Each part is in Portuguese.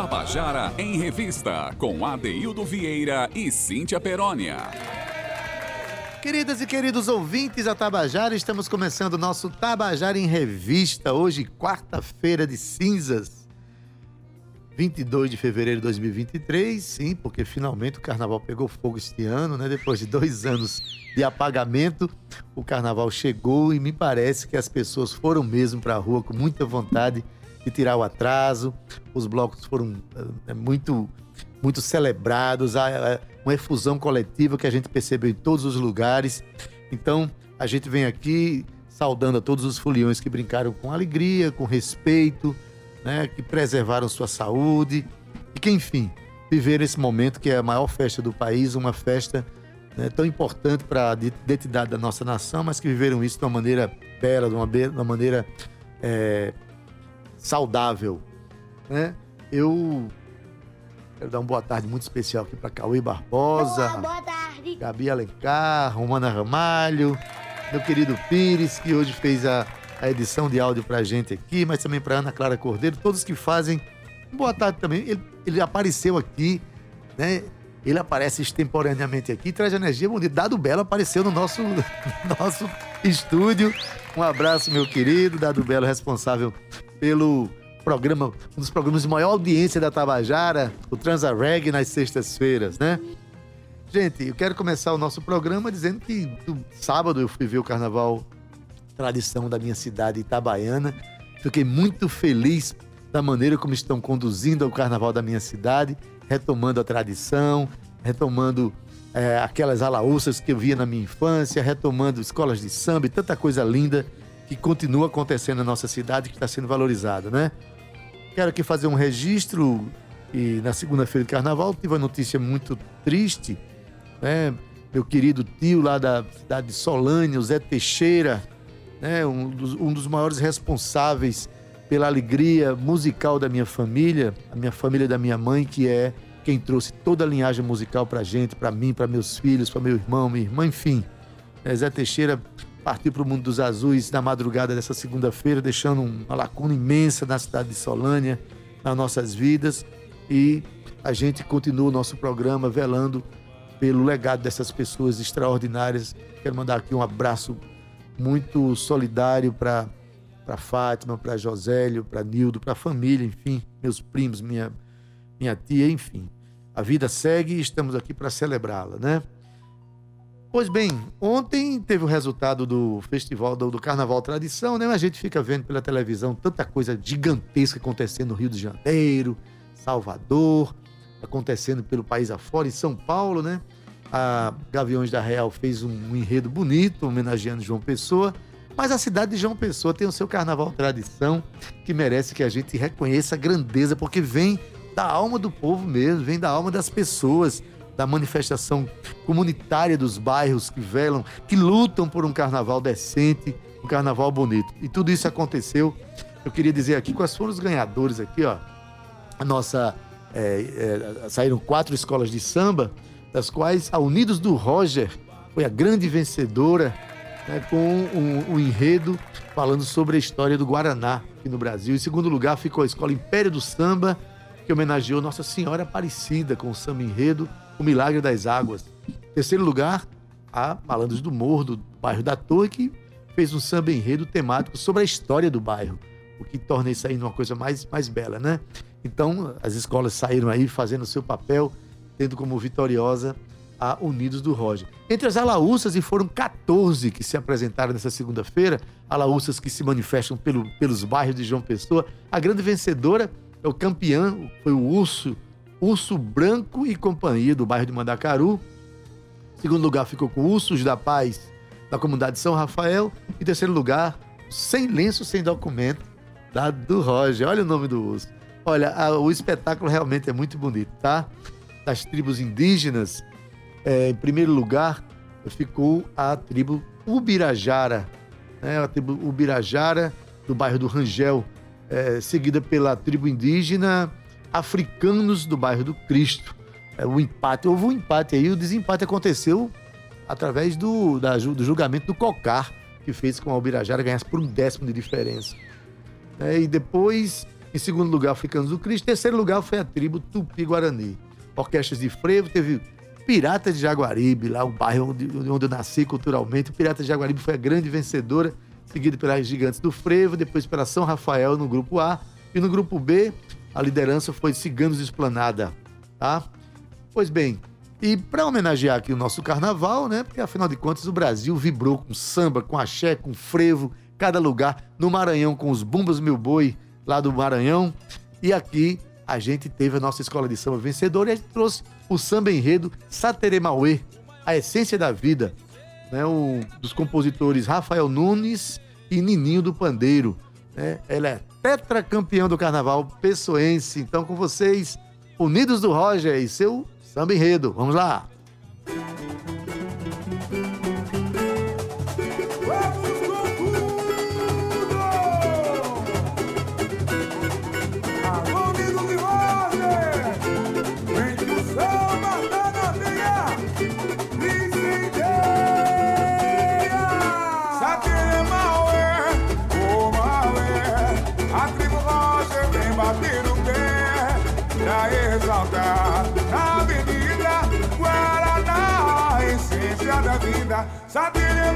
Tabajara em Revista, com Adeildo Vieira e Cíntia Perónia. Queridas e queridos ouvintes da Tabajara, estamos começando o nosso Tabajara em Revista, hoje, quarta-feira de cinzas, 22 de fevereiro de 2023, sim, porque finalmente o carnaval pegou fogo este ano, né? Depois de dois anos de apagamento, o carnaval chegou e me parece que as pessoas foram mesmo para a rua com muita vontade de tirar o atraso. Os blocos foram é, muito, muito celebrados, há uma efusão coletiva que a gente percebeu em todos os lugares. Então, a gente vem aqui saudando a todos os foliões que brincaram com alegria, com respeito, né, que preservaram sua saúde e que, enfim, viveram esse momento que é a maior festa do país, uma festa né, tão importante para a identidade da nossa nação, mas que viveram isso de uma maneira bela, de uma, de uma maneira é, saudável. Né? Eu quero dar uma boa tarde muito especial aqui para Cauê Barbosa, Boa, boa tarde. Gabi Alencar, Romana Ramalho, meu querido Pires, que hoje fez a, a edição de áudio para a gente aqui, mas também para Ana Clara Cordeiro, todos que fazem. Boa tarde também. Ele, ele apareceu aqui, né? Ele aparece extemporaneamente aqui, traz energia bonita. Dado Belo apareceu no nosso, no nosso estúdio. Um abraço, meu querido. Dado Belo, responsável pelo programa, um dos programas de maior audiência da Tabajara, o Transa Reg, nas sextas-feiras, né? Gente, eu quero começar o nosso programa dizendo que do sábado eu fui ver o carnaval tradição da minha cidade itabaiana. Fiquei muito feliz da maneira como estão conduzindo o carnaval da minha cidade, retomando a tradição, retomando é, aquelas alaúças que eu via na minha infância, retomando escolas de samba e tanta coisa linda que continua acontecendo na nossa cidade que está sendo valorizada, né? Quero aqui fazer um registro e na segunda-feira de carnaval tive uma notícia muito triste, né? Meu querido tio lá da cidade de Solânia, o Zé Teixeira, né? Um dos, um dos maiores responsáveis pela alegria musical da minha família, a minha família da minha mãe, que é quem trouxe toda a linhagem musical pra gente, pra mim, pra meus filhos, pra meu irmão, minha irmã, enfim. É, Zé Teixeira partiu para o mundo dos azuis na madrugada dessa segunda-feira, deixando uma lacuna imensa na cidade de Solânia, nas nossas vidas. E a gente continua o nosso programa velando pelo legado dessas pessoas extraordinárias. Quero mandar aqui um abraço muito solidário para para Fátima, para Josélio, para Nildo, para a família, enfim, meus primos, minha minha tia, enfim. A vida segue e estamos aqui para celebrá-la, né? Pois bem, ontem teve o resultado do festival do, do, Carnaval Tradição, né? A gente fica vendo pela televisão tanta coisa gigantesca acontecendo no Rio de Janeiro, Salvador, acontecendo pelo país afora, em São Paulo, né? A Gaviões da Real fez um, um enredo bonito, homenageando João Pessoa, mas a cidade de João Pessoa tem o seu Carnaval Tradição, que merece que a gente reconheça a grandeza, porque vem da alma do povo mesmo, vem da alma das pessoas, da manifestação comunitária dos bairros que velam, que lutam por um carnaval decente, um carnaval bonito. E tudo isso aconteceu. Eu queria dizer aqui quais foram os ganhadores aqui, ó. A nossa. É, é, saíram quatro escolas de samba, das quais a Unidos do Roger foi a grande vencedora, né, com um, um enredo falando sobre a história do Guaraná aqui no Brasil. Em segundo lugar ficou a escola Império do Samba, que homenageou Nossa Senhora Aparecida com o samba enredo o Milagre das Águas. Terceiro lugar, a Malandros do Morro, do bairro da Torre, que fez um samba enredo temático sobre a história do bairro, o que torna isso aí uma coisa mais, mais bela, né? Então, as escolas saíram aí fazendo o seu papel, tendo como vitoriosa a Unidos do Roger. Entre as alaúças, e foram 14 que se apresentaram nessa segunda-feira, alaúças que se manifestam pelo, pelos bairros de João Pessoa, a grande vencedora é o campeão, foi o Urso Urso Branco e Companhia, do bairro de Mandacaru. Segundo lugar ficou com Ursos da Paz, da comunidade de São Rafael. E terceiro lugar, Sem Lenço, Sem Documento, da do Roger. Olha o nome do urso. Olha, a, o espetáculo realmente é muito bonito, tá? Das tribos indígenas, é, em primeiro lugar ficou a tribo Ubirajara, né? a tribo Ubirajara, do bairro do Rangel, é, seguida pela tribo indígena africanos do bairro do Cristo. É, o empate, houve um empate aí, o desempate aconteceu através do, da, do julgamento do Cocar, que fez com a Albirajara ganhasse por um décimo de diferença. É, e depois, em segundo lugar, Africanos do Cristo. Em terceiro lugar foi a tribo Tupi-Guarani. Orquestras de frevo, teve Pirata de Jaguaribe, lá o bairro onde, onde eu nasci culturalmente. O Pirata de Jaguaribe foi a grande vencedora, seguido pelas Gigantes do Frevo, depois pela São Rafael no grupo A. E no grupo B, a liderança foi Ciganos Esplanada, tá? Pois bem, e para homenagear aqui o nosso carnaval, né? Porque afinal de contas o Brasil vibrou com samba, com axé, com frevo, cada lugar. No Maranhão com os Bumbas Meu Boi, lá do Maranhão. E aqui a gente teve a nossa escola de samba vencedora e a gente trouxe o samba enredo Satere Mauê, a essência da vida, né? O, dos compositores Rafael Nunes e Nininho do Pandeiro. Né? Ela é tetracampeão do carnaval pessoense. Então, com vocês, Unidos do Roger e seu samba enredo. Vamos lá!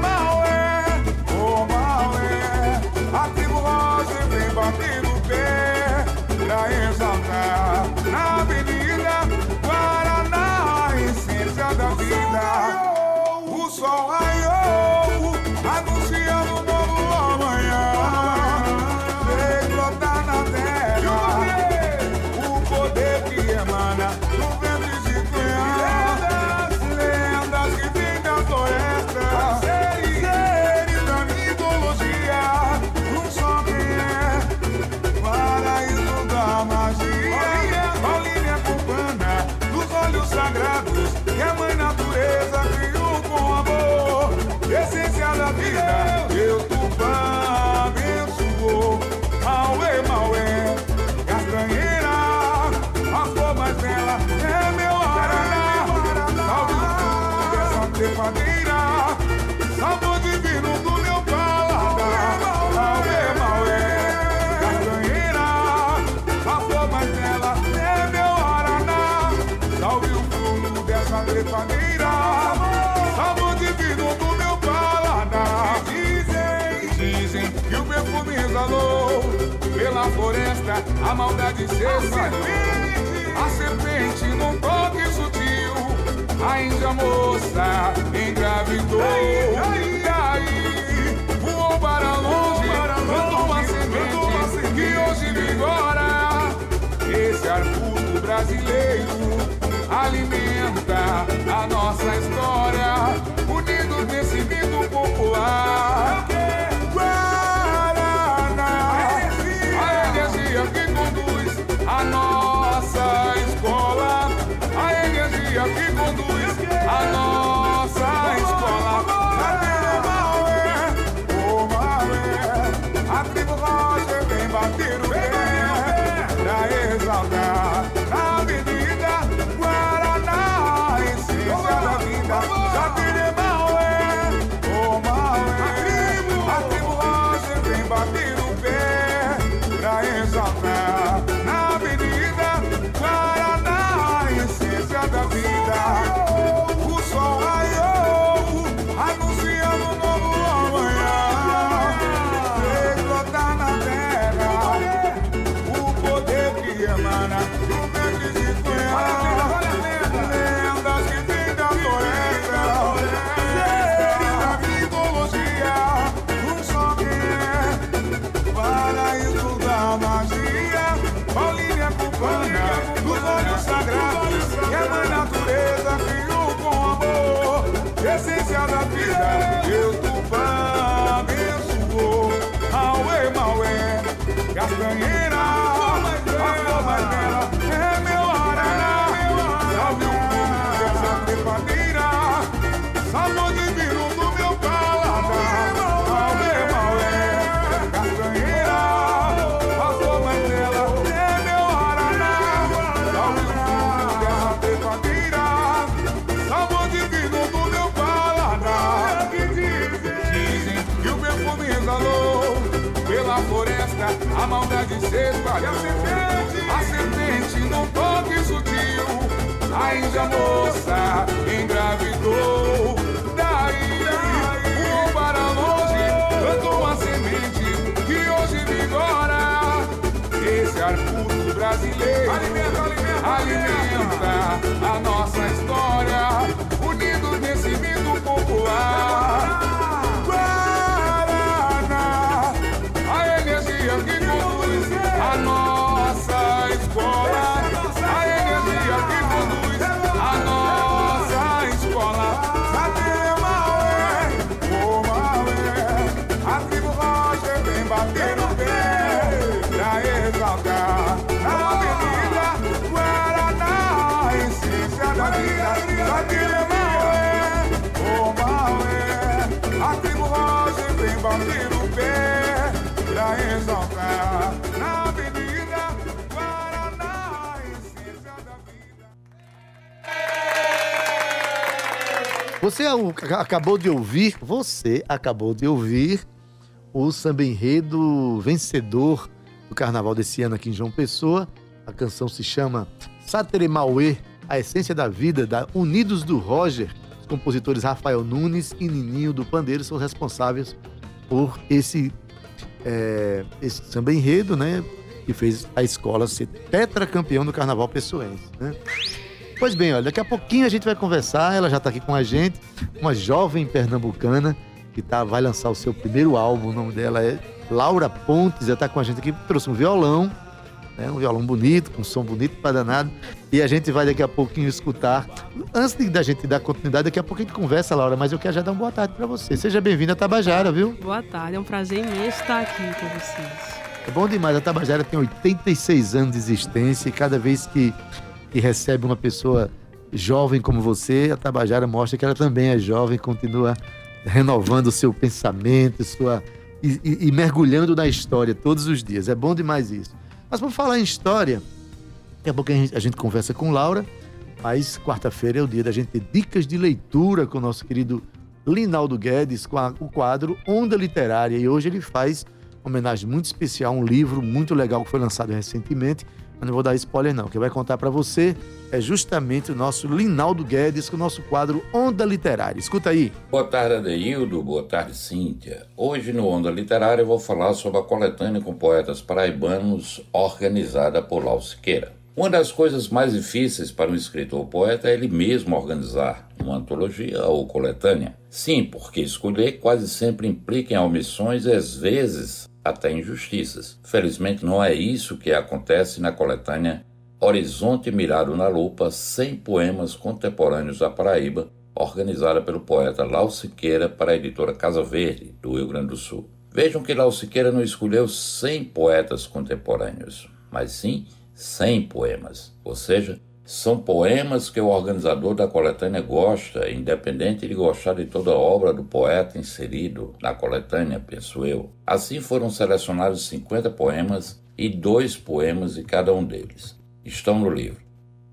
my way. Trepadeira, sabor divino do meu paladar. Dizem, dizem que o perfume exalou pela floresta, a maldade serpente, a serpente num toque sutil, a índia moça engravidou. E aí, voou para longe, plantou uma semente que hoje vigora. Arbusto brasileiro alimenta a nossa história, unido nesse mito popular. Guaraná, a energia que conduz a nossa sutil, a moça engravidou. Daí, voou para longe, plantou a semente que hoje vigora. Esse arbusto brasileiro alimenta, alimenta, alimenta a nossa história, unido nesse mito popular. Você acabou de ouvir, você acabou de ouvir o samba enredo vencedor do carnaval desse ano aqui em João Pessoa. A canção se chama Satere Mauê, a essência da vida, da Unidos do Roger. Os compositores Rafael Nunes e Nininho do Pandeiro são responsáveis por esse, é, esse samba enredo, né? Que fez a escola ser tetracampeão do carnaval pessoense, né? Pois bem, olha, daqui a pouquinho a gente vai conversar. Ela já está aqui com a gente, uma jovem pernambucana que tá, vai lançar o seu primeiro álbum. O nome dela é Laura Pontes. Já está com a gente aqui, trouxe um violão, né, um violão bonito, com um som bonito para danado. E a gente vai daqui a pouquinho escutar. Antes da gente dar continuidade, daqui a pouco a gente conversa, Laura, mas eu quero já dar uma boa tarde para você. Seja bem-vinda a Tabajara, viu? Boa tarde, é um prazer imenso estar aqui com vocês. É bom demais. A Tabajara tem 86 anos de existência e cada vez que, que recebe uma pessoa jovem como você, a Tabajara mostra que ela também é jovem, continua renovando o seu pensamento, sua e, e- e mergulhando na história todos os dias. É bom demais isso. Mas por falar em história, daqui a pouco a gente, a gente conversa com Laura, mas quarta-feira é o dia da gente ter dicas de leitura com o nosso querido Linaldo Guedes, com a- o quadro Onda Literária. E hoje ele faz uma homenagem muito especial a um livro muito legal que foi lançado recentemente. Eu não vou dar spoiler, não. Quem vai contar para você é justamente o nosso Linaldo Guedes com o nosso quadro Onda Literária. Escuta aí. Boa tarde, Adeildo. Boa tarde, Cíntia. Hoje, no Onda Literária, eu vou falar sobre a coletânea com poetas paraibanos organizada por Lau Siqueira. Uma das coisas mais difíceis para um escritor ou poeta é ele mesmo organizar uma antologia ou coletânea. Sim, porque escolher quase sempre implica em omissões e às vezes até injustiças. Felizmente não é isso que acontece na coletânea Horizonte Mirado na Lupa, 100 poemas contemporâneos da Paraíba, organizada pelo poeta Lau Siqueira para a editora Casa Verde, do Rio Grande do Sul. Vejam que Lau Siqueira não escolheu 100 poetas contemporâneos, mas sim 100 poemas. Ou seja, são poemas que o organizador da coletânea gosta, independente de gostar de toda a obra do poeta inserido na coletânea, penso eu. Assim foram selecionados 50 poemas e dois poemas de cada um deles. Estão no livro.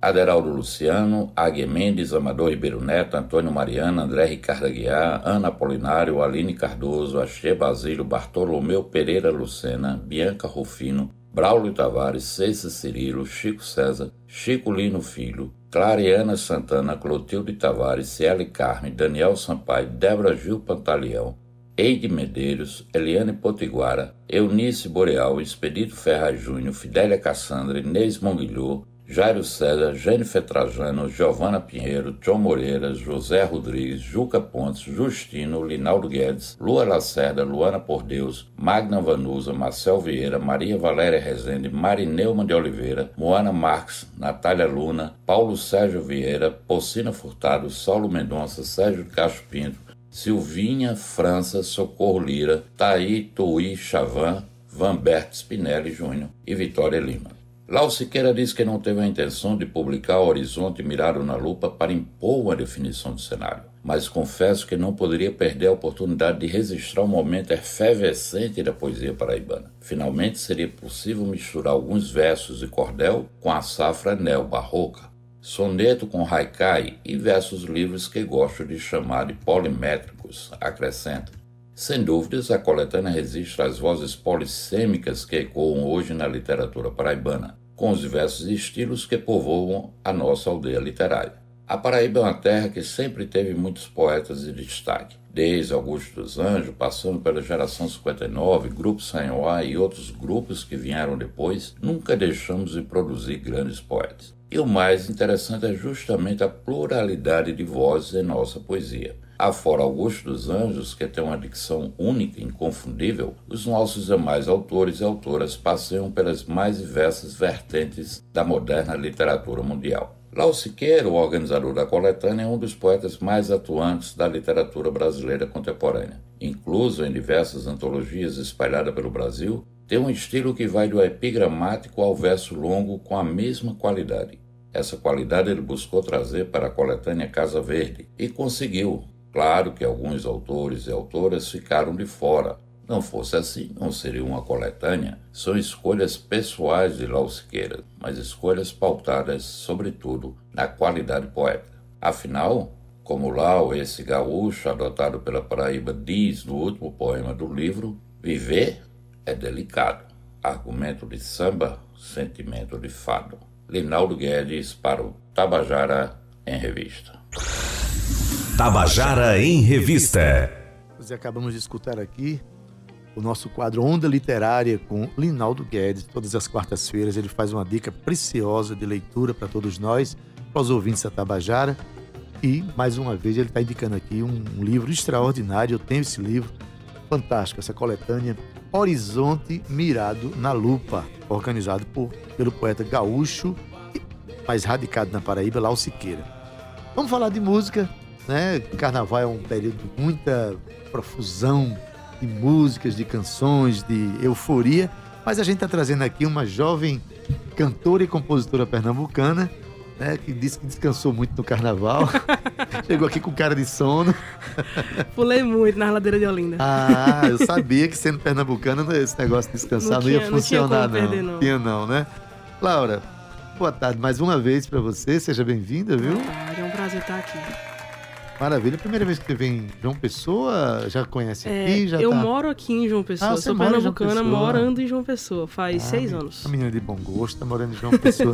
Aderaldo Luciano, Águia Mendes, Amador Ribeiro Neto, Antônio Mariana, André Ricardo Aguiar, Ana Apolinário, Aline Cardoso, Axê Basílio, Bartolomeu Pereira Lucena, Bianca Rufino, Braulio Tavares, César Cirilo, Chico César, Chico Lino Filho, Clariana Santana, Clotilde Tavares, Ciele Carme, Daniel Sampaio, Débora Gil Pantaleão, Eide Medeiros, Eliane Potiguara, Eunice Boreal, Expedito Ferraz Júnior, Fidélia Cassandra, Inês Monguilhou, Jairo César, Jennifer Trajano, Giovana Pinheiro, John Moreira, José Rodrigues, Juca Pontes, Justino, Linaldo Guedes, Lua Lacerda, Luana Por Deus, Magna Vanusa, Marcel Vieira, Maria Valéria Rezende, Marineumann de Oliveira, Moana Marques, Natália Luna, Paulo Sérgio Vieira, Pocina Furtado, Saulo Mendonça, Sérgio Cacho Pinto, Silvinha França, Socorro Lira, Taí Tuí Chavan, Vanberto Spinelli Júnior e Vitória Lima. Lau Siqueira diz que não teve a intenção de publicar Horizonte Mirado na Lupa para impor uma definição do cenário, mas confesso que não poderia perder a oportunidade de registrar um momento efervescente da poesia paraibana. Finalmente seria possível misturar alguns versos de cordel com a safra neo-barroca, soneto com haikai e versos livres que gosto de chamar de polimétricos, acrescenta. Sem dúvidas, a coletânea registra as vozes polissêmicas que ecoam hoje na literatura paraibana, com os diversos estilos que povoam a nossa aldeia literária. A Paraíba é uma terra que sempre teve muitos poetas de destaque, desde Augusto dos Anjos, passando pela geração 59, Grupo Sanhoá e outros grupos que vieram depois, nunca deixamos de produzir grandes poetas. E o mais interessante é justamente a pluralidade de vozes em nossa poesia. Afora Augusto dos Anjos, que tem uma dicção única e inconfundível, os nossos demais autores e autoras passeiam pelas mais diversas vertentes da moderna literatura mundial. Lau Siqueira, o organizador da coletânea, é um dos poetas mais atuantes da literatura brasileira contemporânea. Incluso em diversas antologias espalhadas pelo Brasil, tem um estilo que vai do epigramático ao verso longo com a mesma qualidade. Essa qualidade ele buscou trazer para a coletânea Casa Verde e conseguiu, Claro que alguns autores e autoras ficaram de fora. Não fosse assim, não seria uma coletânea. São escolhas pessoais de Lau Siqueira, mas escolhas pautadas, sobretudo, na qualidade poética. Afinal, como Lau, esse gaúcho adotado pela Paraíba, diz no último poema do livro, viver é delicado. Argumento de samba, sentimento de fado. Linaldo Guedes para o Tabajara em Revista. Tabajara em Revista. Nós acabamos de escutar aqui o nosso quadro Onda Literária com Linaldo Guedes. Todas as quartas-feiras ele faz uma dica preciosa de leitura para todos nós, para os ouvintes da Tabajara. E, mais uma vez, ele está indicando aqui um, um livro extraordinário. Eu tenho esse livro, fantástico, essa coletânea Horizonte Mirado na Lupa, organizado por, pelo poeta gaúcho, mais radicado na Paraíba, Lau Siqueira. Vamos falar de música, né? Carnaval é um período de muita profusão de músicas, de canções, de euforia, mas a gente está trazendo aqui uma jovem cantora e compositora pernambucana, né, que disse que descansou muito no carnaval. Chegou aqui com cara de sono. Pulei muito na ladeira de Olinda. Ah, eu sabia que sendo pernambucana esse negócio de descansar não, não ia funcionar, não. Tinha, não. Perder, não. Tinha não, né? Laura, boa tarde mais uma vez para você. Seja bem-vinda, viu? É um prazer estar aqui. Maravilha. Primeira vez que você vem em João Pessoa, já conhece é, aqui? Já eu tá... moro aqui em João Pessoa. Ah, Sou pernambucana, morando em João Pessoa. Faz ah, seis anos. A menina de bom gosto, tá morando em João Pessoa.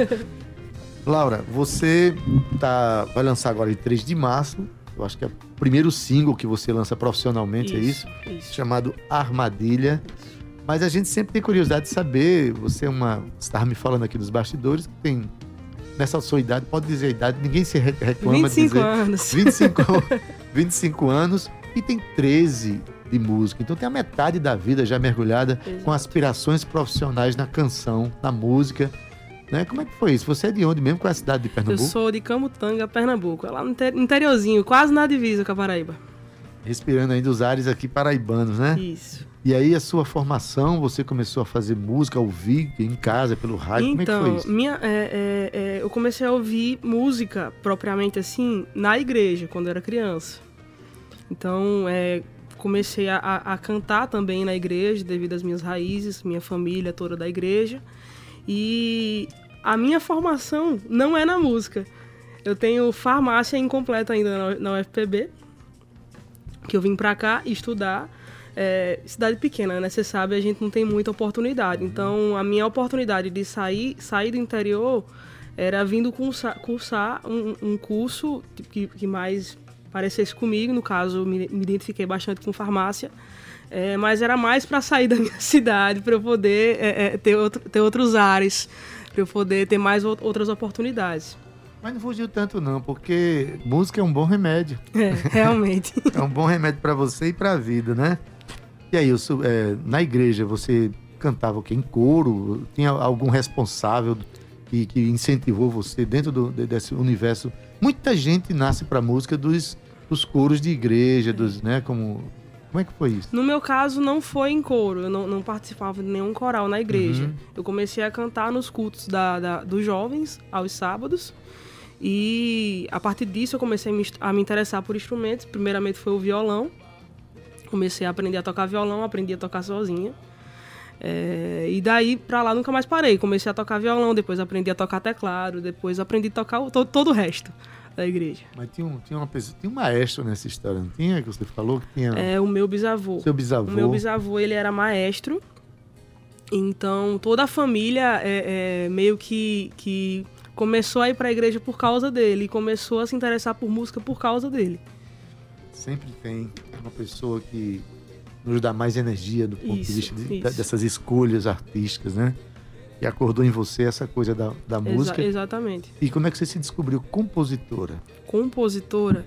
Laura, você tá, vai lançar agora em 3 de março. Eu acho que é o primeiro single que você lança profissionalmente, isso, é isso? isso? Chamado Armadilha. Mas a gente sempre tem curiosidade de saber. Você é uma. Você estava me falando aqui dos bastidores que tem nessa sua idade, pode dizer a idade, ninguém se reclama 25 de dizer. anos. 25, 25 anos e tem 13 de música. Então tem a metade da vida já mergulhada Exato. com aspirações profissionais na canção, na música. Né? Como é que foi isso? Você é de onde mesmo? Qual é a cidade de Pernambuco? Eu sou de Camutanga, Pernambuco. É lá no interiorzinho, quase na divisa com a Paraíba. Respirando ainda os ares aqui paraibanos, né? Isso. E aí a sua formação, você começou a fazer música, ouvir em casa, pelo rádio, então, como é que foi então, isso? Minha, é, é, é, eu comecei a ouvir música propriamente assim na igreja, quando eu era criança. Então, é, comecei a, a, cantar também na igreja, devido às minhas raízes, minha família toda da igreja. E a minha formação não é na música. Eu tenho farmácia incompleta ainda na UFPB, que eu vim para cá estudar é, cidade pequena, né? Você sabe, a gente não tem muita oportunidade. Então, a minha oportunidade de sair, sair do interior era vindo cursar, cursar um, um, curso que, que, mais parecesse comigo. No caso, me, me identifiquei bastante com farmácia. É, mas era mais para sair da minha cidade, para eu poder é, é, ter, outro, ter outros ares, para eu poder ter mais outras oportunidades. Mas não fugiu tanto não, porque música é um bom remédio. É, realmente. é um bom remédio para você e para a vida, né? E aí, é, na igreja, você cantava o quê? Em coro? Tinha algum responsável que, que incentivou você dentro do, desse universo? Muita gente nasce para música dos, dos coros de igreja, dos, né, como... Como é que foi isso? No meu caso, não foi em coro. Eu não, não participava de nenhum coral na igreja. Uhum. Eu comecei a cantar nos cultos da, da, dos jovens, aos sábados. E a partir disso, eu comecei a me, interessar por instrumentos. Primeiramente foi o violão. Comecei a aprender a tocar violão, aprendi a tocar sozinha. É, e daí pra lá nunca mais parei. Comecei a tocar violão, depois aprendi a tocar teclado, depois aprendi a tocar o, todo, todo o resto. da igreja. Mas tinha um, tinha uma pessoa, tinha um maestro nessa história, não tinha? Que você falou que tinha. É o meu bisavô. Seu bisavô. O meu bisavô, ele era maestro. Então, toda a família é, é, meio que, que começou a ir para a igreja por causa dele. E começou a se interessar por música por causa dele. Sempre tem uma pessoa que nos dá mais energia do ponto Isso, de vista de- dessas escolhas artísticas, né? E acordou em você essa coisa da, da Exa- música. exatamente. E como é que você se descobriu compositora? compositora,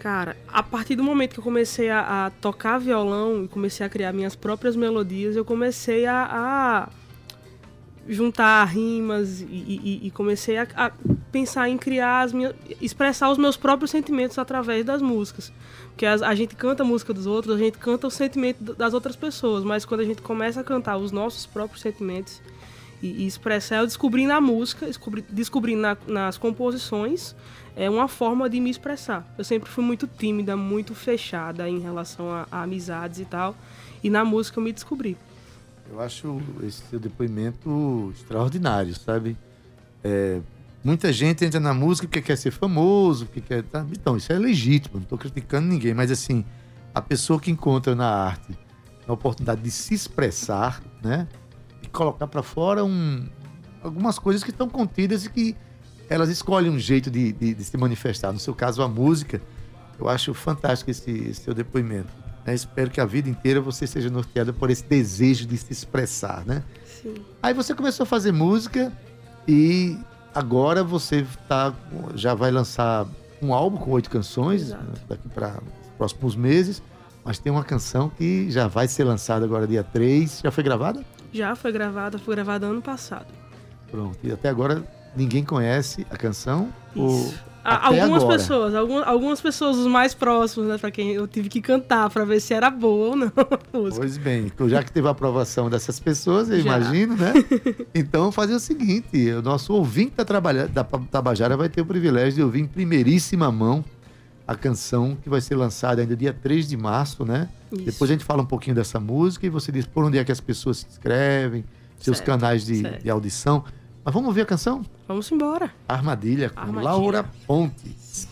cara, a partir do momento que eu comecei a, a tocar violão e comecei a criar minhas próprias melodias, eu comecei a, a juntar rimas e, e- e comecei a, a pensar em criar as minhas, expressar os meus próprios sentimentos através das músicas. Porque as- a gente canta a música dos outros, a gente canta o sentimento das outras pessoas, mas quando a gente começa a cantar os nossos próprios sentimentos e, e expressar, eu descobri na música, descobri, descobri na- nas composições, é uma forma de me expressar. Eu sempre fui muito tímida, muito fechada em relação a, a amizades e tal, e na música eu me descobri. Eu acho esse seu depoimento extraordinário, sabe? É, muita gente entra na música porque quer ser famoso, porque quer. tá? Então, isso é legítimo, não estou criticando ninguém, mas assim, a pessoa que encontra na arte a oportunidade de se expressar, né? E colocar para fora um, algumas coisas que estão contidas e que elas escolhem um jeito de, de- de se manifestar. No seu caso, a música, eu acho fantástico esse, esse seu depoimento. Né? Espero que a vida inteira você seja norteada por esse desejo de se expressar, né? Sim. Aí você começou a fazer música e agora você tá, já vai lançar um álbum com oito canções Exato. né, daqui para os próximos meses. Mas tem uma canção que já vai ser lançada agora dia 3. Já foi gravada? Já foi gravada, foi gravada ano passado. Pronto. E até agora ninguém conhece a canção? Ou Isso. A- até algumas agora? pessoas, algumas, algumas pessoas, os mais próximos, né, pra quem eu tive que cantar pra ver se era boa ou não. Pois bem, já que teve a aprovação dessas pessoas, eu Já. imagino, né? Então fazer o seguinte: o nosso ouvinte da, trabalha, da Tabajara vai ter o privilégio de ouvir em primeiríssima mão a canção que vai ser lançada ainda dia 3 de março, né? Isso. Depois a gente fala um pouquinho dessa música e você diz por onde é que as pessoas se inscrevem, seus Certo, canais de, de audição. Mas vamos ouvir a canção? Vamos embora. Armadilha com Armadilha. Laura Pontes.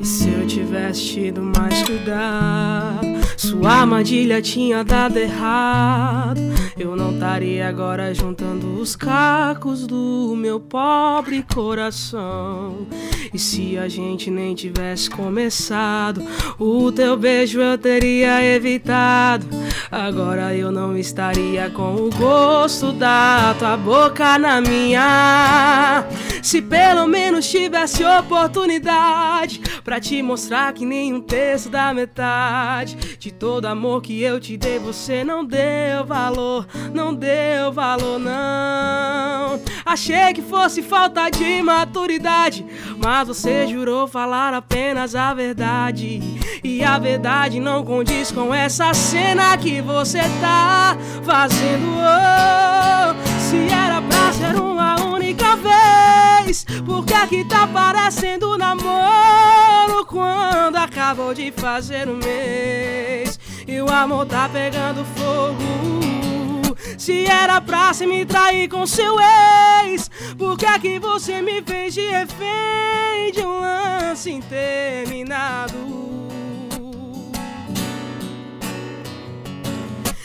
E se eu tivesse tido mais cuidado, sua armadilha tinha dado errado. Eu não estaria agora juntando os cacos do meu pobre coração. E se a gente nem tivesse começado, o teu beijo eu teria evitado. Agora eu não estaria com o gosto da tua boca na minha. Se pelo menos tivesse oportunidade pra te mostrar que nem um terço da metade de todo amor que eu te dei, você não deu valor, não deu valor, não. Achei que fosse falta de maturidade, mas você jurou falar apenas a verdade. E a verdade não condiz com essa cena que você tá fazendo. Oh, se era pra ser uma única vez, por que é que tá parecendo namoro quando acabou de fazer um mês e o amor tá pegando fogo? Se era pra se me trair com seu ex, por que é que você me fez de refém de um lance interminado?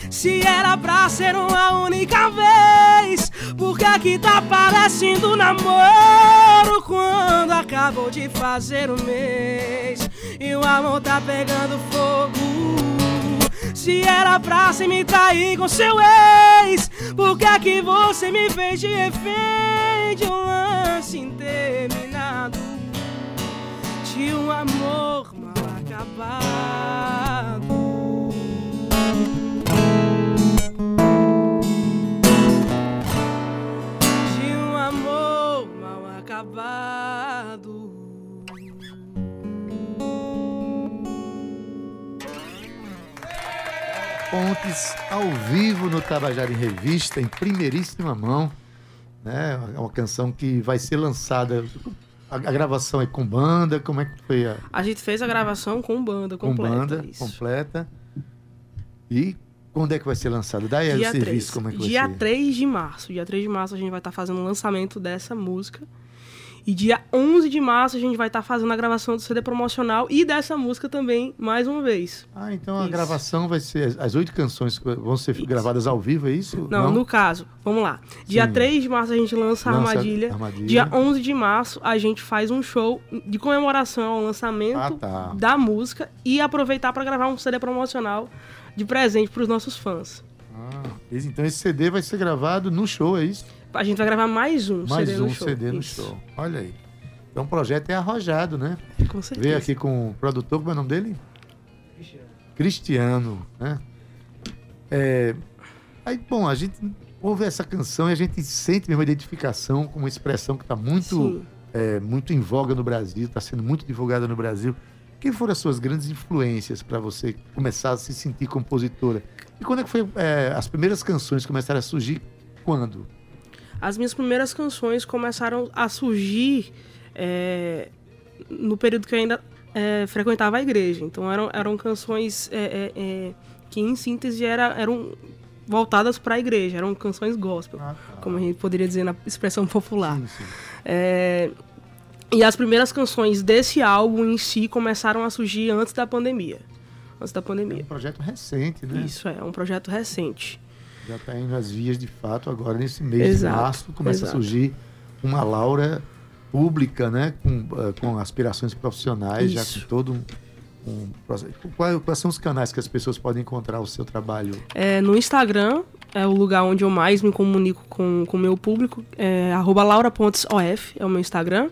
Se era pra ser uma única vez, por que é que tá parecendo namoro quando acabou de fazer um mês e o amor tá pegando fogo? Se era pra se me trair com seu ex, por que é que você me fez de refém de um lance interminado? De um amor mal acabado. Pontes ao vivo no Tabajara em Revista, em primeiríssima mão. Né? É uma canção que vai ser lançada. A, gravação é com banda, como é que foi a A gente fez a gravação com banda com completa. banda isso. completa? E quando é que vai ser lançado? Daí aí o serviço, 3. como é que vai Dia ser? 3 de março. Dia 3 de março a gente vai estar fazendo o lançamento dessa música. E dia 11 de março a gente vai estar fazendo a gravação do CD promocional e dessa música também, mais uma vez. Ah, então a Isso. gravação vai ser. As oito canções vão ser Isso. gravadas ao vivo, é isso? Não, no caso, vamos lá. Dia Sim. 3 de março a gente lança, a Lança Armadilha. Armadilha. Dia 11 de março a gente faz um show de comemoração ao lançamento Ah, tá. da música e aproveitar para gravar um CD promocional de presente para os nossos fãs. Ah, então esse CD vai ser gravado no show, é isso? A gente vai gravar mais um Mais CD um no show. CD no Isso, show. Olha aí. Então o projeto é arrojado, né? Com certeza. Veio aqui com o produtor, como é o nome dele? Cristiano, né? É, aí, bom, a gente ouve essa canção e a gente sente mesmo a identificação com uma expressão que está muito, é, muito em voga no Brasil, está sendo muito divulgada no Brasil. Quem foram as suas grandes influências para você começar a se sentir compositora? E quando é que foi é, as primeiras canções começaram a surgir? Quando? As minhas primeiras canções começaram a surgir é, no período que eu ainda é, frequentava a igreja. Então eram, eram canções é, é, é, que, em síntese, era, eram voltadas para a igreja. Eram canções gospel, como a gente poderia dizer na expressão popular. Sim, sim. É, e as primeiras canções desse álbum em si começaram a surgir antes da pandemia. Antes da É um pandemia. projeto recente, né? Isso é, um projeto recente. Já está indo às vias de fato agora nesse mês Exato, de março começa exato. a surgir uma Laura pública, né, com, eh, com aspirações profissionais, já Isso. com todo um, um. Quais, quais são os canais que as pessoas podem encontrar o seu trabalho? É, no Instagram é o lugar onde eu mais me comunico com o meu público. É laura.of é o meu Instagram.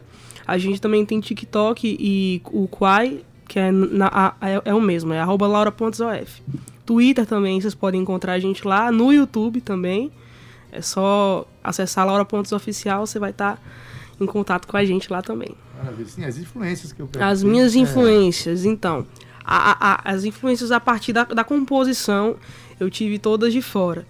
A gente também tem TikTok e o Quai, que é, na- é, é o mesmo, é arroba laura.of. Twitter também, vocês podem encontrar a gente lá. No YouTube também. É só acessar laura.oficial, você vai estar em contato com a gente lá também. Maravilha. Sim, as influências que eu As perguntei, minhas é, influências, então. a- a- as influências a partir da, da composição, eu tive todas de fora.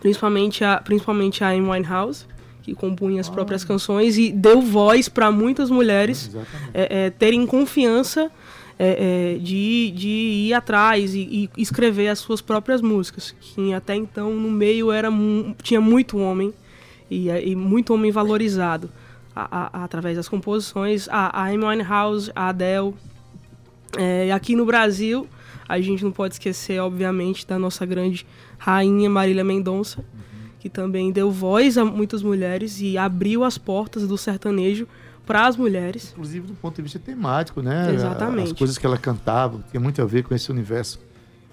Principalmente a, principalmente a Amy Winehouse, que compunha as próprias canções e deu voz para muitas mulheres é, é, terem confiança é, é, de, de ir atrás e, e escrever as suas próprias músicas. Que até então no meio era tinha muito homem e, e muito homem valorizado a- a- através das composições. A, a Amy Winehouse, a Adele. É, aqui no Brasil, a gente não pode esquecer, obviamente, da nossa grande rainha Marília Mendonça, que também deu voz a muitas mulheres e abriu as portas do sertanejo para as mulheres. Inclusive do ponto de vista temático, né? Exatamente. As coisas que ela cantava tinha muito a ver com esse universo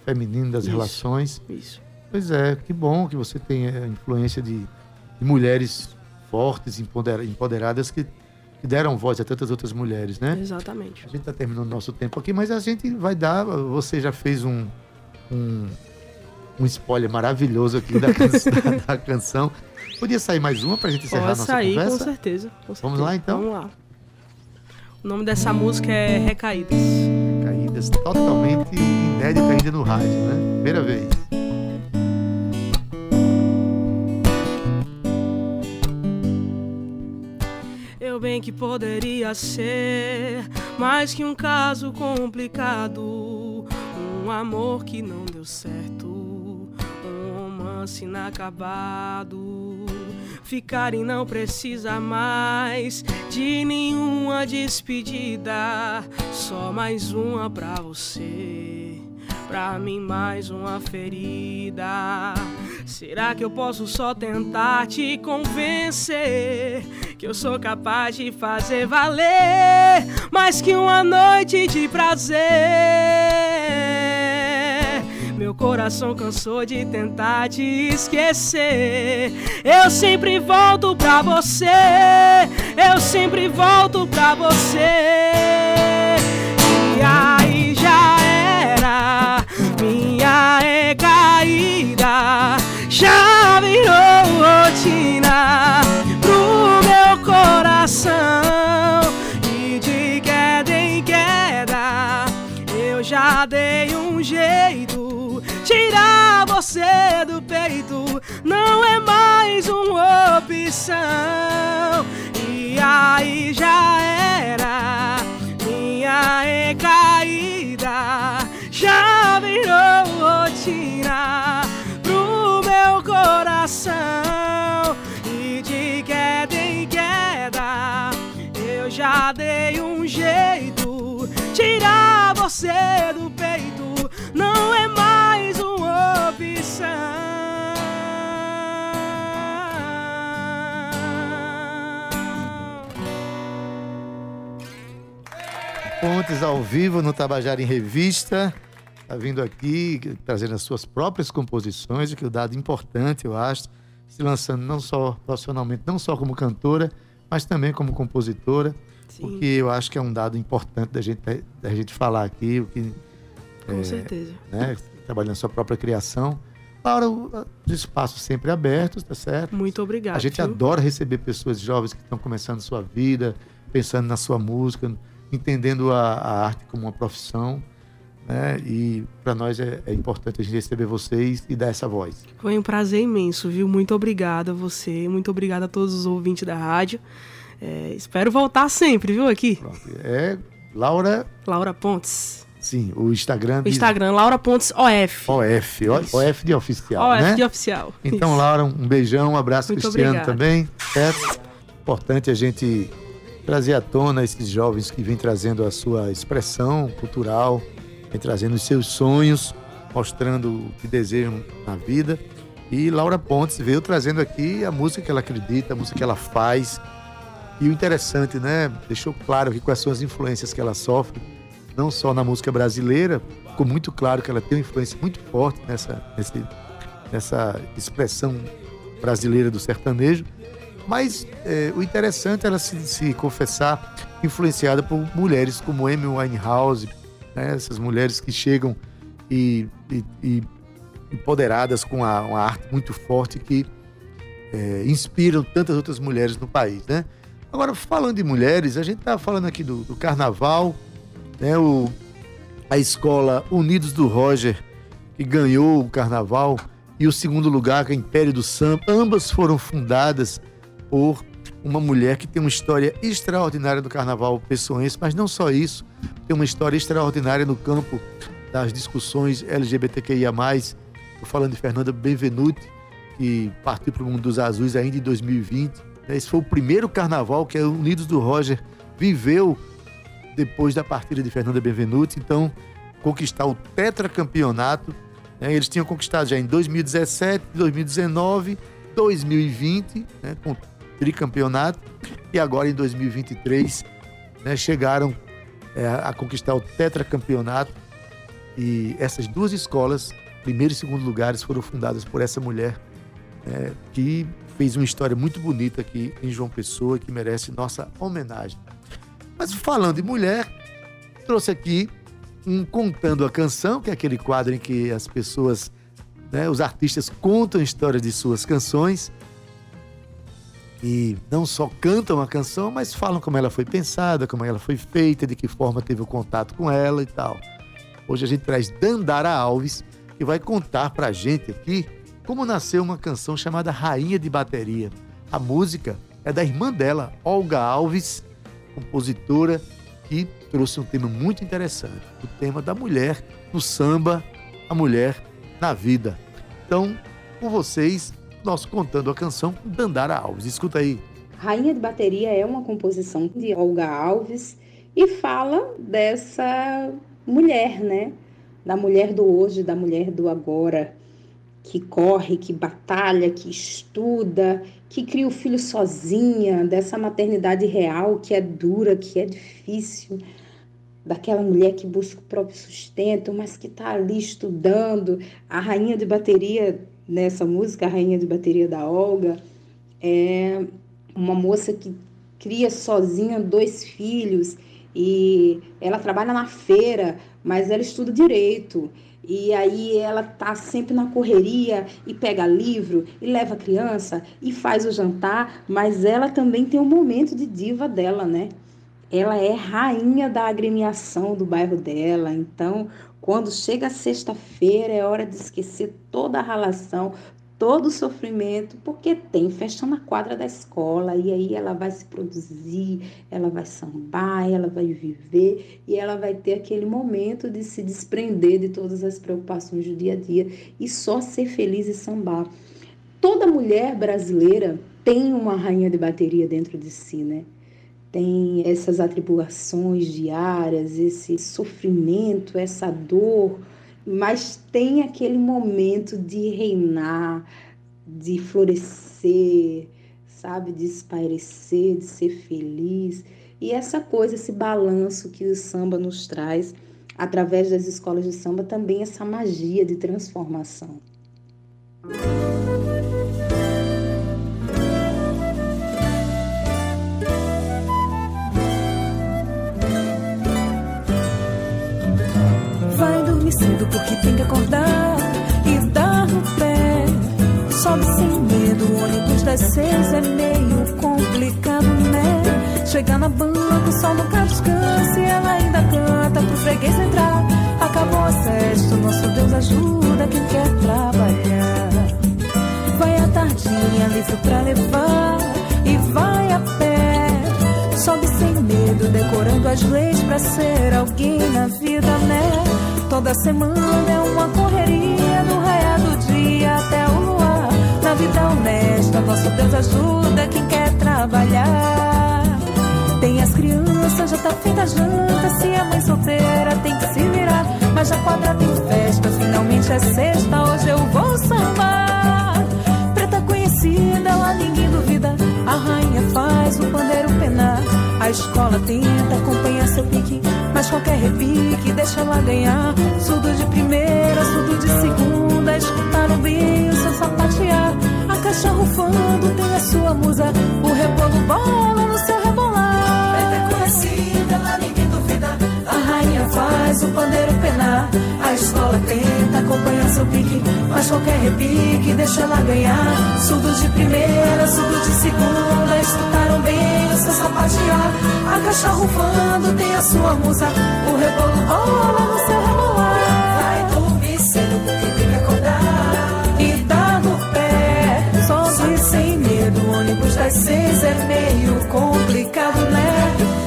feminino das Isso. relações. Isso. Pois é, que bom que você tem a influência de, de mulheres fortes, empodera- empoderadas que, que deram voz a tantas outras mulheres, né? Exatamente. A gente está terminando nosso tempo aqui, mas a gente vai dar. Você já fez um, um, um spoiler maravilhoso aqui da, can- da canção. Podia sair mais uma para a gente encerrar Pode nossa sair, com conversa? certeza, com Vamos certeza. lá, então? Vamos lá. O nome dessa música é Recaídas. Caídas totalmente inédita ainda no rádio, né? Primeira vez. Eu bem que poderia ser mais que um caso complicado, um amor que não deu certo, um romance inacabado. Ficar e não precisa mais de nenhuma despedida, só mais uma pra você. Pra mim, mais uma ferida. Será que eu posso só tentar te convencer que eu sou capaz de fazer valer mais que uma noite de prazer? Meu coração cansou de tentar te esquecer. Eu sempre volto pra você. Eu sempre volto pra você. E aí já era minha recaída. Já virou rotina pro meu coração. E de queda em queda eu já dei um jeito. não é mais uma opção. E aí já era minha recaída, já virou rotina pro meu coração. E de queda em queda, eu já dei um jeito, tirar você do peito não é mais uma opção. Pontes ao vivo no Tabajara em Revista. Está vindo aqui trazendo as suas próprias composições, o que é um dado importante, eu acho. Se lançando não só profissionalmente, não só como cantora, mas também como compositora. Sim. Porque eu acho que é um dado importante da gente, da gente falar aqui, o que, Com é, certeza. né, trabalhando a sua própria criação. Laura, o- os espaços sempre abertos, tá certo? Muito obrigada. A gente viu? adora receber pessoas jovens que estão começando sua vida, pensando na sua música, entendendo a, a arte como uma profissão. Né? E para nós é, é importante a gente receber vocês e dar essa voz. Foi um prazer imenso, viu? Muito obrigada a você, muito obrigada a todos os ouvintes da rádio. É, espero voltar sempre, viu? Aqui, Pronto. É Laura, Laura Pontes. sim, o Instagram O Instagram, Laura Pontes OF. OF, O- Isso. OF de oficial, OF né? de oficial. Então, Isso. Laura, um beijão, um abraço Muito Cristiano obrigada. também, certo? Importante a gente trazer à tona esses jovens que vêm trazendo a sua expressão cultural, vem trazendo os seus sonhos, mostrando o que desejam na vida. E Laura Pontes veio trazendo aqui a música que ela acredita, a música que ela faz. E o interessante, né? Deixou claro quais são as influências que ela sofre, não só na música brasileira, ficou muito claro que ela tem uma influência muito forte nessa, nesse, nessa expressão brasileira do sertanejo. Mas eh, o interessante é ela se, se confessar influenciada por mulheres como Amy Winehouse, né? essas mulheres que chegam e, e- e empoderadas com a- uma arte muito forte que eh, inspiram tantas outras mulheres no país, né? Agora, falando de mulheres, a gente está falando aqui do, do carnaval, né? O, a escola Unidos do Roger, que ganhou o carnaval, e o segundo lugar, que é Império do Samba, ambas foram fundadas por uma mulher que tem uma história extraordinária do carnaval pessoense, mas não só isso, tem uma história extraordinária no campo das discussões LGBTQIA+. Estou falando de Fernanda Benvenuti, que partiu para o mundo dos azuis ainda em 2020. né? Esse foi o primeiro carnaval que a Unidos do Roger viveu depois da partida de Fernanda Benvenuti. Então, conquistar o tetracampeonato. né? Eles tinham conquistado já em 2017, 2019, 2020, né? com tricampeonato. E agora em 2023, né? chegaram é, a conquistar o tetracampeonato. E essas duas escolas, primeiro e segundo lugares, foram fundadas por essa mulher né, que fez uma história muito bonita aqui em João Pessoa, que merece nossa homenagem. Mas falando de mulher, trouxe aqui um Contando a Canção, que é aquele quadro em que as pessoas, né, os artistas contam a história de suas canções. E não só cantam a canção, mas falam como ela foi pensada, como ela foi feita, de que forma teve o contato com ela e tal. Hoje a gente traz Dandara Alves, que vai contar pra gente aqui como nasceu uma canção chamada Rainha de Bateria. A música é da irmã dela, Olga Alves, compositora, que trouxe um tema muito interessante, o tema da mulher no samba, a mulher na vida. Então, com vocês, nosso Contando a Canção Dandara Alves. Escuta aí. Rainha de Bateria é uma composição de Olga Alves e fala dessa mulher, né? Da mulher do hoje, da mulher do agora, que corre, que batalha, que estuda, que cria o filho sozinha, dessa maternidade real que é dura, que é difícil, daquela mulher que busca o próprio sustento, mas que está ali estudando. A rainha de bateria nessa música, a rainha de bateria da Olga, é uma moça que cria sozinha dois filhos e ela trabalha na feira, mas ela estuda direito. E aí ela tá sempre na correria e pega livro e leva a criança e faz o jantar, mas ela também tem um momento de diva dela, né? Ela é rainha da agremiação do bairro dela, então quando chega sexta-feira é hora de esquecer toda a relação, todo o sofrimento, porque tem festa na quadra da escola e aí ela vai se produzir, ela vai sambar, ela vai viver e ela vai ter aquele momento de se desprender de todas as preocupações do dia a dia e só ser feliz e sambar. toda mulher brasileira tem uma rainha de bateria dentro de si, né? Tem essas atribulações diárias, esse sofrimento, essa dor, mas tem aquele momento de reinar, de florescer, sabe, de espairecer, de ser feliz. E essa coisa, esse balanço que o samba nos traz através das escolas de samba, também essa magia de transformação. Vai porque tem que acordar e dar no pé. Sobe sem medo, o ônibus das seis é meio complicado, né? Chega na banca, o sol nunca descansa e ela ainda canta pro freguês entrar. Acabou a sexta, nosso Deus ajuda quem quer trabalhar. Vai a tardinha, livro pra levar e vai a pé. Sobe sem medo, decorando as leis pra ser alguém na vida, né? Toda semana é uma correria do raiar do dia até o luar. Na vida honesta, nosso Deus ajuda quem quer trabalhar. Tem as crianças, já tá feita a janta. Se é mãe solteira, tem que se virar. Mas já quadra tem festa, finalmente é sexta. Hoje eu vou sambar. Preta conhecida, lá ninguém duvida. A rainha faz o pandeiro penar. A escola tenta acompanhar seu pique. Mas qualquer repique deixa ela ganhar. Surdo de primeira, surdo de segunda. Escutaram bem o seu sapatear. A caixa rufando tem a sua musa. O rebolo bola faz o pandeiro penar. A escola tenta acompanhar seu pique. Mas qualquer repique deixa ela ganhar. Surdo de primeira, surdo de segunda. Escutaram bem o seu sapatear. A caixa rufando tem a sua musa. O rebolo rola no seu rebolar. Vai dormir cedo porque tem que acordar. E dá no pé, sobe sem medo. O ônibus das seis é meio complicado, né?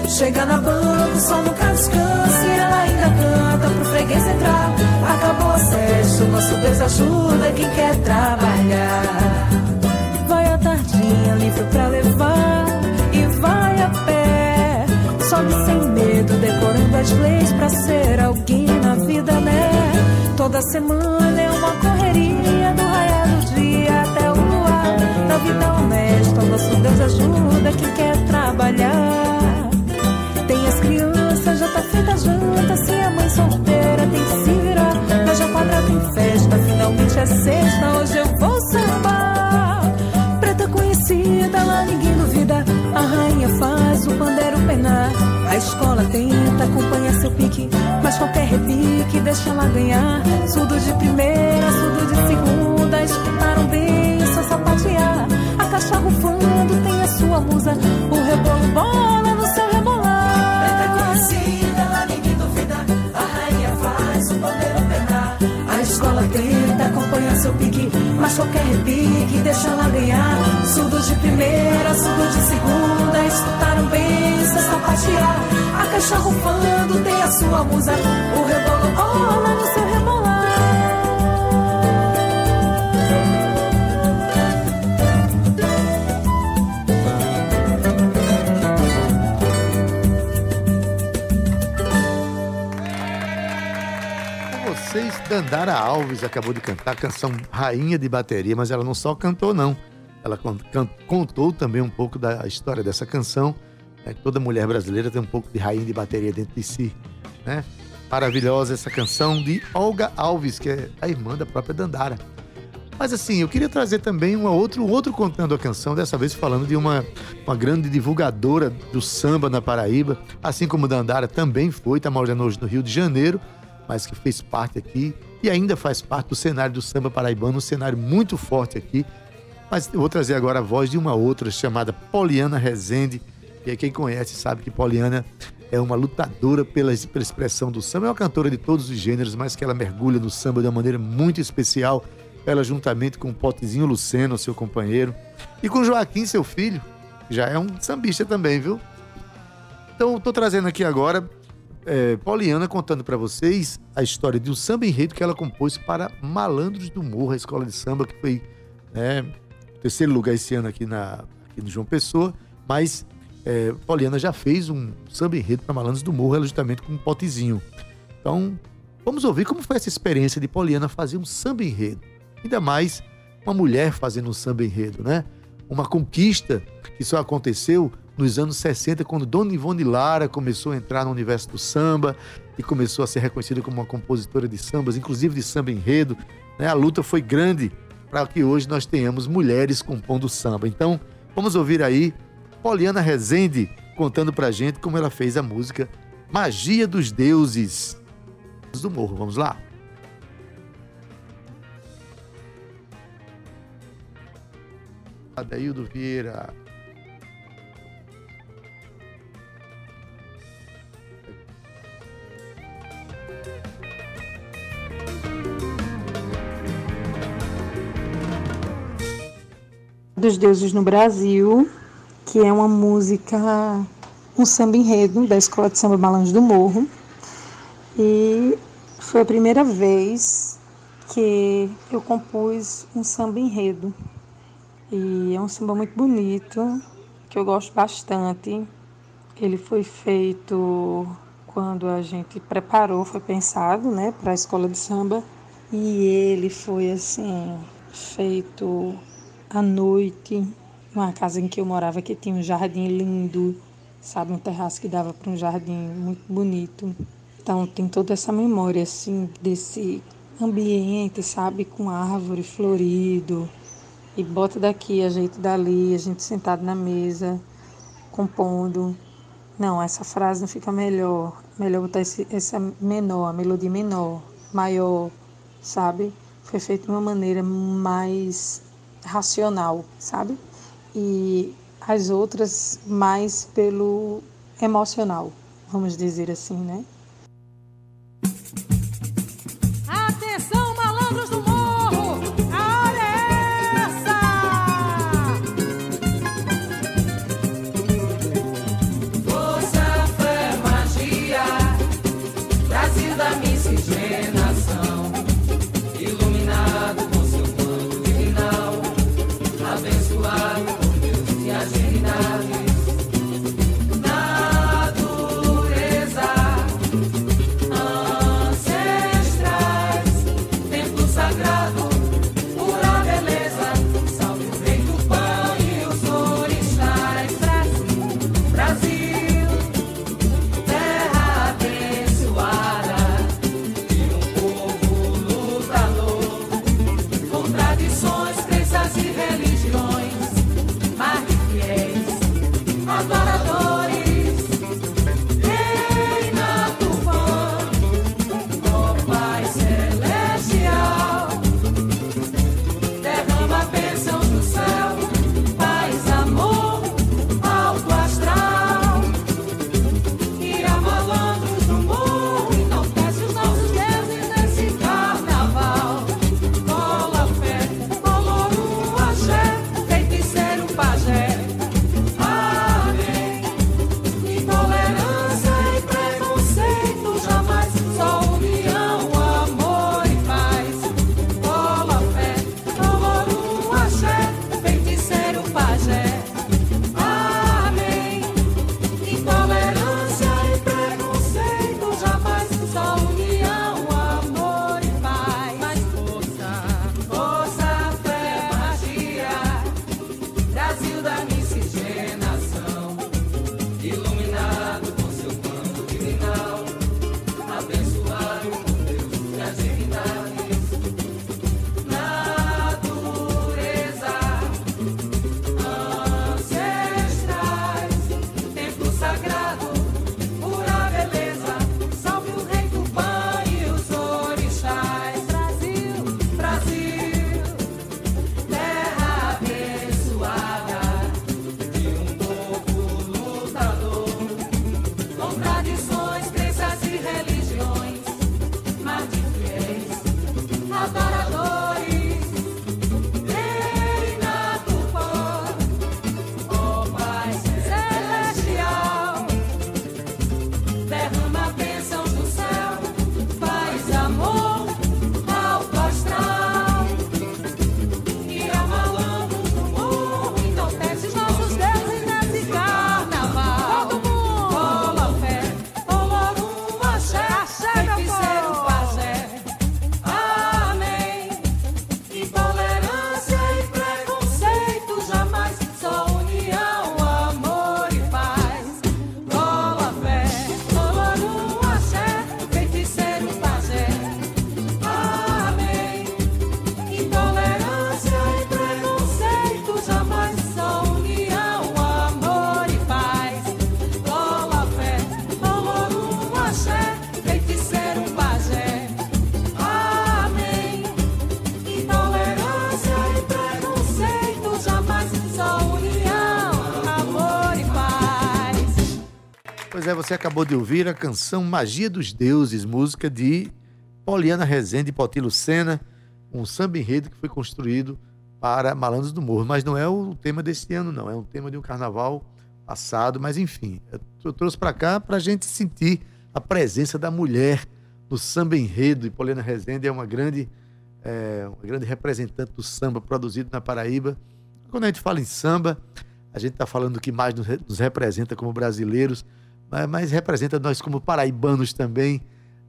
Chega na banca, sol nunca descansa e ela ainda canta pro freguês entrar. Acabou a sexta, o nosso Deus ajuda quem quer trabalhar. Vai a tardinha, livro pra levar e vai a pé. Sobe sem medo, decorando as leis pra ser alguém na vida, né? Toda semana é uma correria do raiar do dia até o luar. Na vida honesta, o nosso Deus ajuda quem quer trabalhar. Repique deixa ela ganhar. Surdo de primeira, surdo de segunda. Escutaram bem seu sapatear. A caixa rufando tem a sua musa. O rebolo bola no seu rebolar. Preta conhecida, lá ninguém duvida. A rainha faz o pandeiro penar. A escola tenta acompanhar seu pique. Mas qualquer repique deixa ela ganhar. Surdo de primeira, surdo de segunda. Escutaram bem seu sapatear. A caixa rufando tem a sua musa. O rebolo Dandara Alves acabou de cantar a canção Rainha de Bateria, mas ela não só cantou, não. Ela contou também um pouco da história dessa canção. né, Toda mulher brasileira tem um pouco de rainha de bateria dentro de si. Né? Maravilhosa essa canção de Olga Alves, que é a irmã da própria Dandara. Mas assim, eu queria trazer também um outro, outro contando a canção, dessa vez falando de uma, uma grande divulgadora do samba na Paraíba, assim como Dandara também foi, está morando hoje no Rio de Janeiro, mas que fez parte aqui e ainda faz parte do cenário do samba paraibano, um cenário muito forte aqui. Mas eu vou trazer agora a voz de uma outra chamada Poliana Rezende, que quem conhece sabe que Poliana é uma lutadora pela, pela expressão do samba, é uma cantora de todos os gêneros, mas que ela mergulha no samba de uma maneira muito especial. Ela juntamente com o Potezinho Luceno, seu companheiro, e com Joaquim, seu filho, já é um sambista também, viu? Então, tô trazendo aqui agora é, Poliana contando para vocês a história de um samba enredo que ela compôs para Malandros do Morro, a escola de samba que foi né, terceiro lugar esse ano aqui, na, aqui no João Pessoa, mas é, Poliana já fez um samba enredo para Malandros do Morro, justamente com um potezinho. Então, vamos ouvir como foi essa experiência de Poliana fazer um samba enredo. Ainda mais uma mulher fazendo um samba enredo, né? Uma conquista que só aconteceu nos anos 60, quando Dona Ivone Lara começou a entrar no universo do samba e começou a ser reconhecida como uma compositora de sambas, inclusive de samba enredo. Né? A luta foi grande para que hoje nós tenhamos mulheres compondo samba. Então, vamos ouvir aí Poliana Rezende contando pra gente como ela fez a música Magia dos Deuses do Morro. Vamos lá? Adaildo Vieira. Dos Deuses no Brasil, que é uma música, um samba enredo da Escola de Samba Balanço do Morro. E foi a primeira vez que eu compus um samba enredo. E é um samba muito bonito, que eu gosto bastante. Ele foi feito quando a gente preparou, foi pensado, né, para a escola de samba. E ele foi assim, feito à noite, numa casa em que eu morava que tinha um jardim lindo, sabe, um terraço que dava para um jardim muito bonito. Então tem toda essa memória assim desse ambiente, sabe, com árvore florido e bota daqui, ajeito dali, a gente sentado na mesa compondo. Não, essa frase não fica melhor. Melhor botar esse, essa menor, a melodia menor, maior, sabe? Foi feito de uma maneira mais racional, sabe? E as outras mais pelo emocional, vamos dizer assim, né? Atenção, malandros do morro! song. Você acabou de ouvir a canção Magia dos Deuses, música de Poliana Rezende e Potilo Sena, um samba enredo que foi construído para Malandros do Morro. Mas não é o tema desse ano, não. É um tema de um carnaval passado, mas enfim. Eu trouxe para cá para a gente sentir a presença da mulher no samba enredo. E Poliana Rezende é uma grande, é, uma grande representante do samba produzido na Paraíba. Quando a gente fala em samba, a gente está falando do que mais nos representa como brasileiros, mas, representa nós como paraibanos também.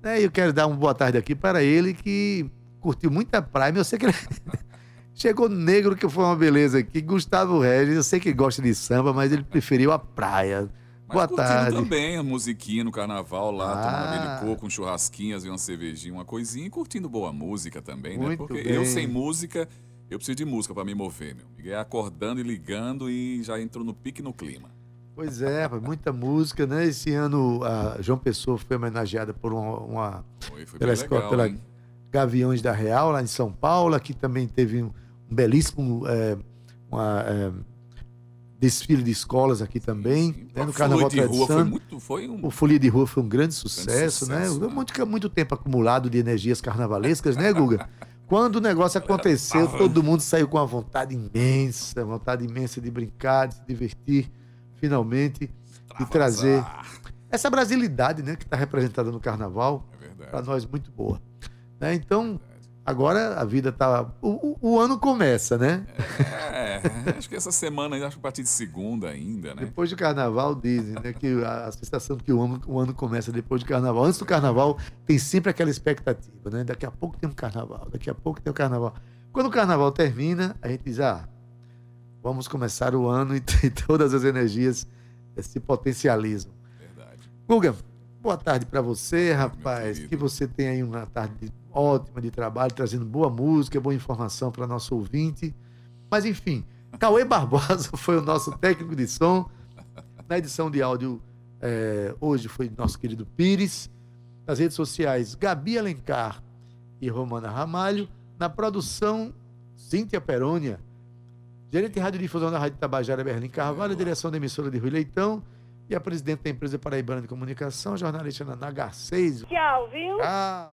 Né? E eu quero dar uma boa tarde aqui para ele que curtiu muita praia. mas Eu sei que ele chegou negro, que foi uma beleza aqui. Gustavo Regis, eu sei que gosta de samba, mas ele preferiu a praia. Mas boa curtindo tarde. também a musiquinha no carnaval lá, Ah. tomando aquele coco, um churrasquinho, vezes uma cervejinha, uma coisinha e curtindo boa música também, né? Muito Porque bem. eu sem música, eu preciso de música pra me mover, meu. amigo. É acordando e ligando e já entrou no pique no clima. Pois é, muita música, né? Esse ano a João Pessoa foi homenageada por uma, uma Foi, foi pela escola, legal, pela? Gaviões da Real, lá em São Paulo. Aqui também teve um, um belíssimo é, uma, é, desfile de escolas aqui também. Sim. né, no Carnaval de rua foi muito, foi um... O Folia de Rua foi um grande sucesso, sucesso, né? né? Muito, muito, muito tempo acumulado de energias carnavalescas, né, Guga? Quando o negócio aconteceu, todo mundo saiu com uma vontade imensa, vontade imensa de brincar, de se divertir, finalmente, de trazer essa brasilidade, né, que está representada no carnaval, É para nós muito boa. Né? Então, agora a vida tá. O, o- o ano começa, né? É, acho que essa semana, acho que a partir de segunda ainda, né? Depois do carnaval, dizem, né? Que a, a sensação de que o ano, o ano começa depois do carnaval. Antes do carnaval, tem sempre aquela expectativa, né? Daqui a pouco tem um carnaval, daqui a pouco tem o carnaval. Quando o carnaval termina, a gente diz, ah, vamos começar o ano e, todas as energias se potencializam. Verdade. Guga, boa tarde para você, rapaz. Que você tenha aí uma tarde ótima de trabalho, trazendo boa música, boa informação para nosso ouvinte. Mas enfim, Cauê Barbosa foi o nosso técnico de som. Na edição de áudio, eh, hoje foi nosso querido Pires. Nas redes sociais, Gabi Alencar e Romana Ramalho. Na produção, Cíntia Perônia. Gerente de Radiodifusão da Rádio Tabajara, Berlim Carvalho. Direção da emissora de Rui Leitão. E a presidente da empresa Paraibana de Comunicação, jornalista na H6. Tchau, viu? Tchau.